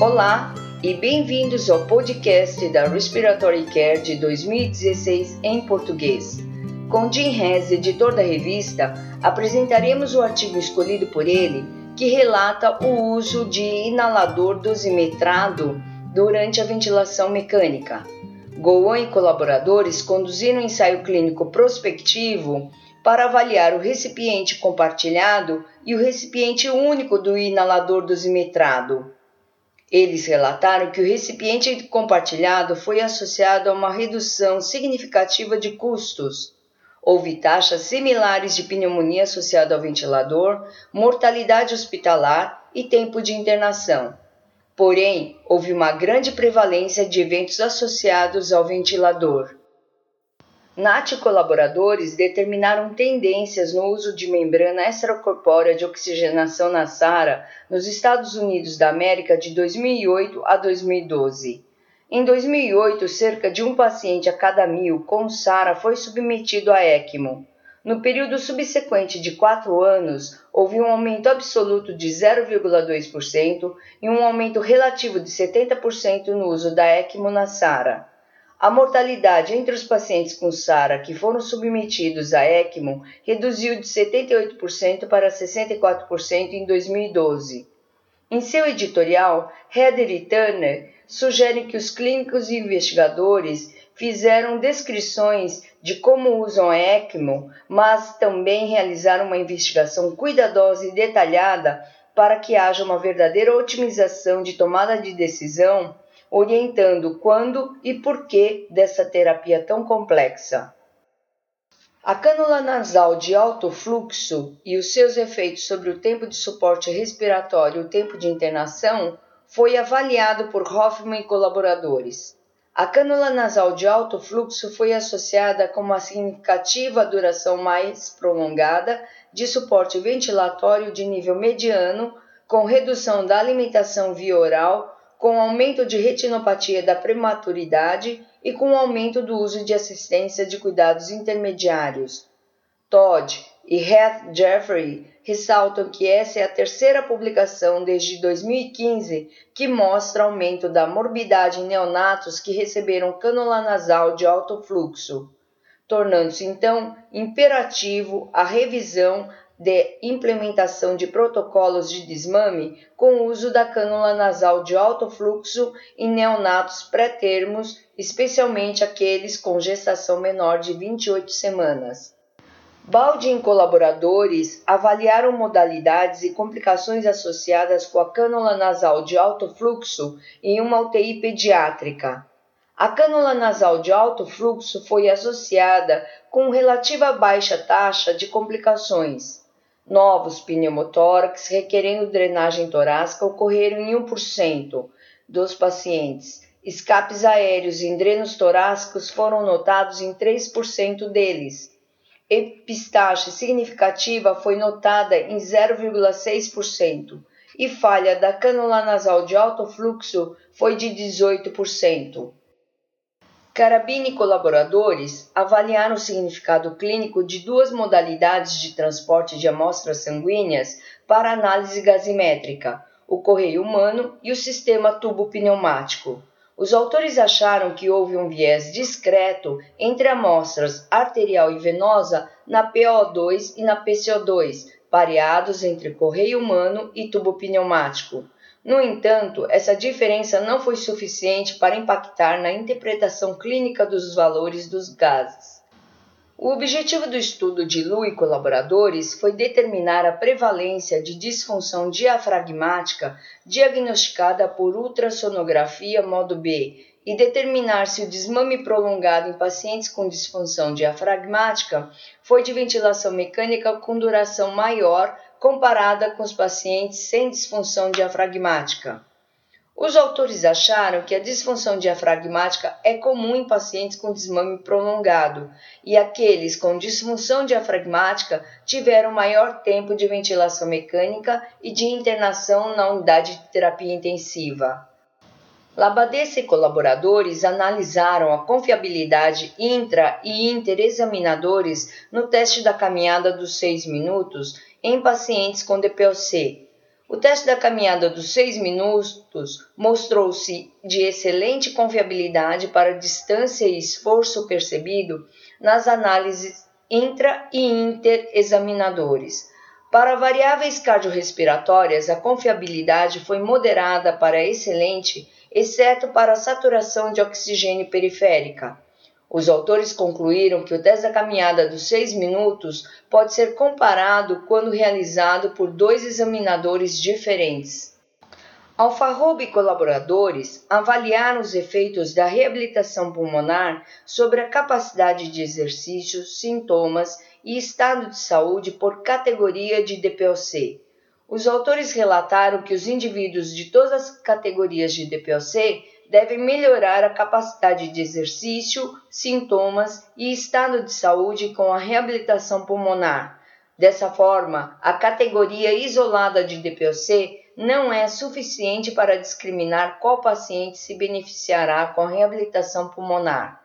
Olá e bem-vindos ao podcast da Respiratory Care de 2016 em português. Com Jim Hess, editor da revista, apresentaremos o artigo escolhido por ele que relata o uso de inalador dosimetrado durante a ventilação mecânica. Goan e colaboradores conduziram um ensaio clínico prospectivo para avaliar o recipiente compartilhado e o recipiente único do inalador dosimetrado. Eles relataram que o recipiente compartilhado foi associado a uma redução significativa de custos. Houve taxas similares de pneumonia associada ao ventilador, mortalidade hospitalar e tempo de internação. Porém, houve uma grande prevalência de eventos associados ao ventilador. NAT e colaboradores determinaram tendências no uso de membrana extracorpórea de oxigenação na SARA nos Estados Unidos da América de 2008 a 2012. Em 2008, cerca de um paciente a cada mil com SARA foi submetido a ECMO. No período subsequente de quatro anos, houve um aumento absoluto de 0,2% e um aumento relativo de 70% no uso da ECMO na SARA. A mortalidade entre os pacientes com SARA que foram submetidos a ECMO reduziu de 78% para 64% em 2012. Em seu editorial, Heather e Turner sugerem que os clínicos e investigadores fizeram descrições de como usam a ECMO, mas também realizaram uma investigação cuidadosa e detalhada para que haja uma verdadeira otimização de tomada de decisão orientando quando e por que dessa terapia tão complexa. A cânula nasal de alto fluxo e os seus efeitos sobre o tempo de suporte respiratório e o tempo de internação foi avaliado por Hoffman e colaboradores. A cânula nasal de alto fluxo foi associada com uma significativa duração mais prolongada de suporte ventilatório de nível mediano, com redução da alimentação via oral com aumento de retinopatia da prematuridade e com aumento do uso de assistência de cuidados intermediários. Todd e Heath Jeffrey ressaltam que essa é a terceira publicação desde 2015 que mostra aumento da morbidade em neonatos que receberam cânula nasal de alto fluxo, tornando-se então imperativo a revisão de implementação de protocolos de desmame com uso da cânula nasal de alto fluxo em neonatos pré-termos, especialmente aqueles com gestação menor de 28 semanas. Baldin e colaboradores avaliaram modalidades e complicações associadas com a cânula nasal de alto fluxo em uma UTI pediátrica. A cânula nasal de alto fluxo foi associada com relativa baixa taxa de complicações Novos pneumotórax requerendo drenagem torácica ocorreram em 1% dos pacientes. Escapes aéreos em drenos torácicos foram notados em 3% deles. Epistaxe significativa foi notada em 0,6% e falha da cânula nasal de alto fluxo foi de 18%. Carabini e colaboradores avaliaram o significado clínico de duas modalidades de transporte de amostras sanguíneas para análise gasimétrica, o correio humano e o sistema tubo pneumático. Os autores acharam que houve um viés discreto entre amostras arterial e venosa na PO2 e na PCO2, pareados entre correio humano e tubo pneumático. No entanto, essa diferença não foi suficiente para impactar na interpretação clínica dos valores dos gases. O objetivo do estudo de Lu e colaboradores foi determinar a prevalência de disfunção diafragmática diagnosticada por ultrassonografia modo B e determinar se o desmame prolongado em pacientes com disfunção diafragmática foi de ventilação mecânica com duração maior comparada com os pacientes sem disfunção diafragmática. Os autores acharam que a disfunção diafragmática é comum em pacientes com desmame prolongado e aqueles com disfunção diafragmática tiveram maior tempo de ventilação mecânica e de internação na unidade de terapia intensiva. Labadessa e colaboradores analisaram a confiabilidade intra e interexaminadores no teste da caminhada dos 6 minutos em pacientes com DPOC. O teste da caminhada dos seis minutos mostrou-se de excelente confiabilidade para distância e esforço percebido nas análises intra e interexaminadores. Para variáveis cardiorrespiratórias, a confiabilidade foi moderada para excelente, exceto para a saturação de oxigênio periférica. Os autores concluíram que o teste da caminhada dos seis minutos pode ser comparado quando realizado por dois examinadores diferentes. Alfarroba e colaboradores avaliaram os efeitos da reabilitação pulmonar sobre a capacidade de exercício, sintomas e estado de saúde por categoria de DPOC. Os autores relataram que os indivíduos de todas as categorias de DPOC devem melhorar a capacidade de exercício, sintomas e estado de saúde com a reabilitação pulmonar. Dessa forma, a categoria isolada de DPOC não é suficiente para discriminar qual paciente se beneficiará com a reabilitação pulmonar.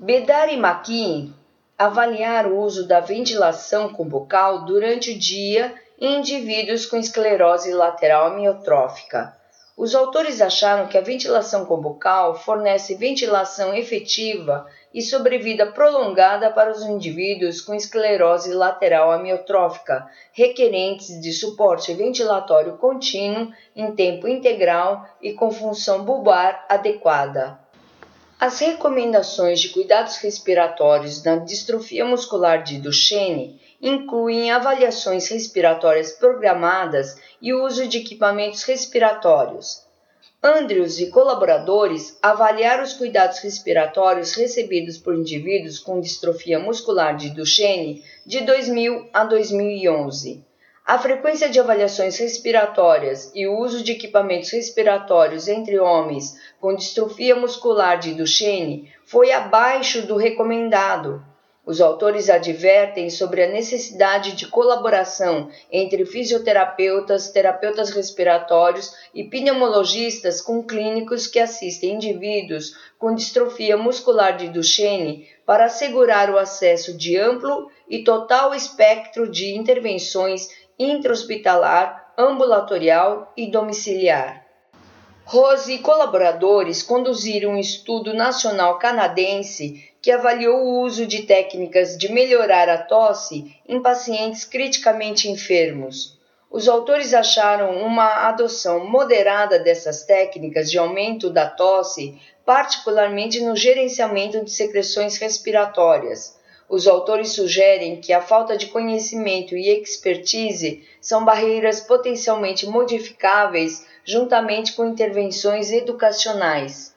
Bedar e Maquin avaliar o uso da ventilação com bocal durante o dia em indivíduos com esclerose lateral amiotrófica. Os autores acharam que a ventilação combucal fornece ventilação efetiva e sobrevida prolongada para os indivíduos com esclerose lateral amiotrófica, requerentes de suporte ventilatório contínuo em tempo integral e com função bulbar adequada. As recomendações de cuidados respiratórios na distrofia muscular de Duchenne incluem avaliações respiratórias programadas e uso de equipamentos respiratórios. Andrews e colaboradores avaliaram os cuidados respiratórios recebidos por indivíduos com distrofia muscular de Duchenne de 2000 a 2011. A frequência de avaliações respiratórias e o uso de equipamentos respiratórios entre homens com distrofia muscular de Duchenne foi abaixo do recomendado. Os autores advertem sobre a necessidade de colaboração entre fisioterapeutas, terapeutas respiratórios e pneumologistas com clínicos que assistem indivíduos com distrofia muscular de Duchenne para assegurar o acesso de amplo e total espectro de intervenções intra-hospitalar, ambulatorial e domiciliar. Rose e colaboradores conduziram um estudo nacional canadense que avaliou o uso de técnicas de melhorar a tosse em pacientes criticamente enfermos. Os autores acharam uma adoção moderada dessas técnicas de aumento da tosse, particularmente no gerenciamento de secreções respiratórias. Os autores sugerem que a falta de conhecimento e expertise são barreiras potencialmente modificáveis juntamente com intervenções educacionais.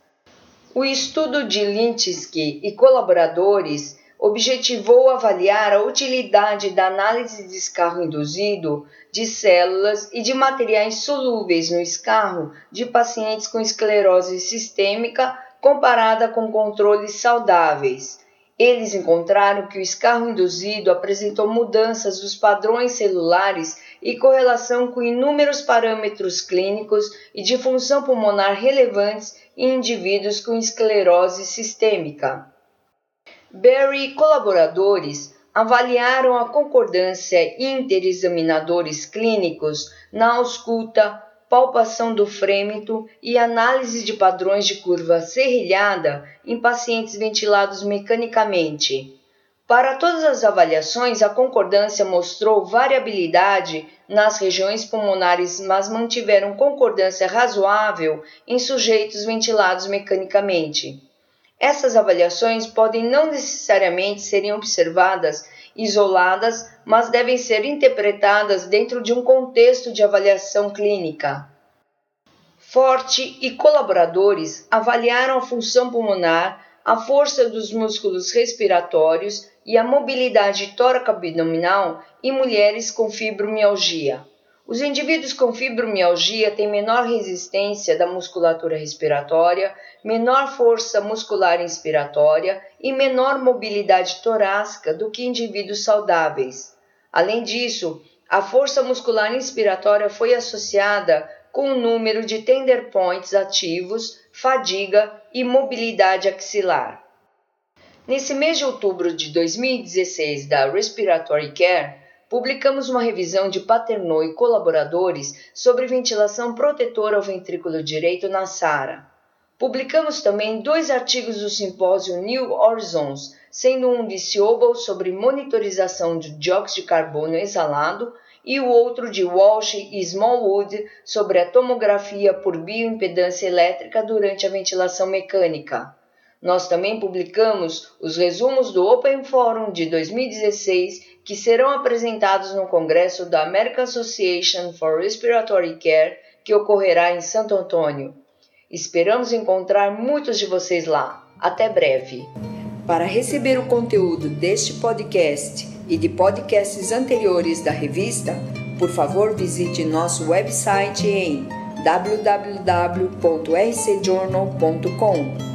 O estudo de Linsky e colaboradores objetivou avaliar a utilidade da análise de escarro induzido de células e de materiais solúveis no escarro de pacientes com esclerose sistêmica comparada com controles saudáveis. Eles encontraram que o escarro induzido apresentou mudanças dos padrões celulares e correlação com inúmeros parâmetros clínicos e de função pulmonar relevantes em indivíduos com esclerose sistêmica. Berry e colaboradores avaliaram a concordância interexaminadores clínicos na ausculta, palpação do frêmito e análise de padrões de curva serrilhada em pacientes ventilados mecanicamente. Para todas as avaliações, a concordância mostrou variabilidade nas regiões pulmonares, mas mantiveram concordância razoável em sujeitos ventilados mecanicamente. Essas avaliações podem não necessariamente serem observadas isoladas, mas devem ser interpretadas dentro de um contexto de avaliação clínica. Forte e colaboradores avaliaram a função pulmonar, a força dos músculos respiratórios e a mobilidade tóraco-abdominal em mulheres com fibromialgia. Os indivíduos com fibromialgia têm menor resistência da musculatura respiratória, menor força muscular inspiratória e menor mobilidade torácica do que indivíduos saudáveis. Além disso, a força muscular inspiratória foi associada com o número de tender points ativos, fadiga e mobilidade axilar. Nesse mês de outubro de 2016 da Respiratory Care, publicamos uma revisão de Paternô e colaboradores sobre ventilação protetora ao ventrículo direito na SARA. Publicamos também dois artigos do simpósio New Horizons, sendo um de Siobel sobre monitorização de dióxido de carbono exalado e o outro de Walsh e Smallwood sobre a tomografia por bioimpedância elétrica durante a ventilação mecânica. Nós também publicamos os resumos do Open Forum de 2016 que serão apresentados no congresso da American Association for Respiratory Care, que ocorrerá em Santo Antônio. Esperamos encontrar muitos de vocês lá. Até breve. Para receber o conteúdo deste podcast e de podcasts anteriores da revista, por favor visite nosso website em www.rcjournal.com.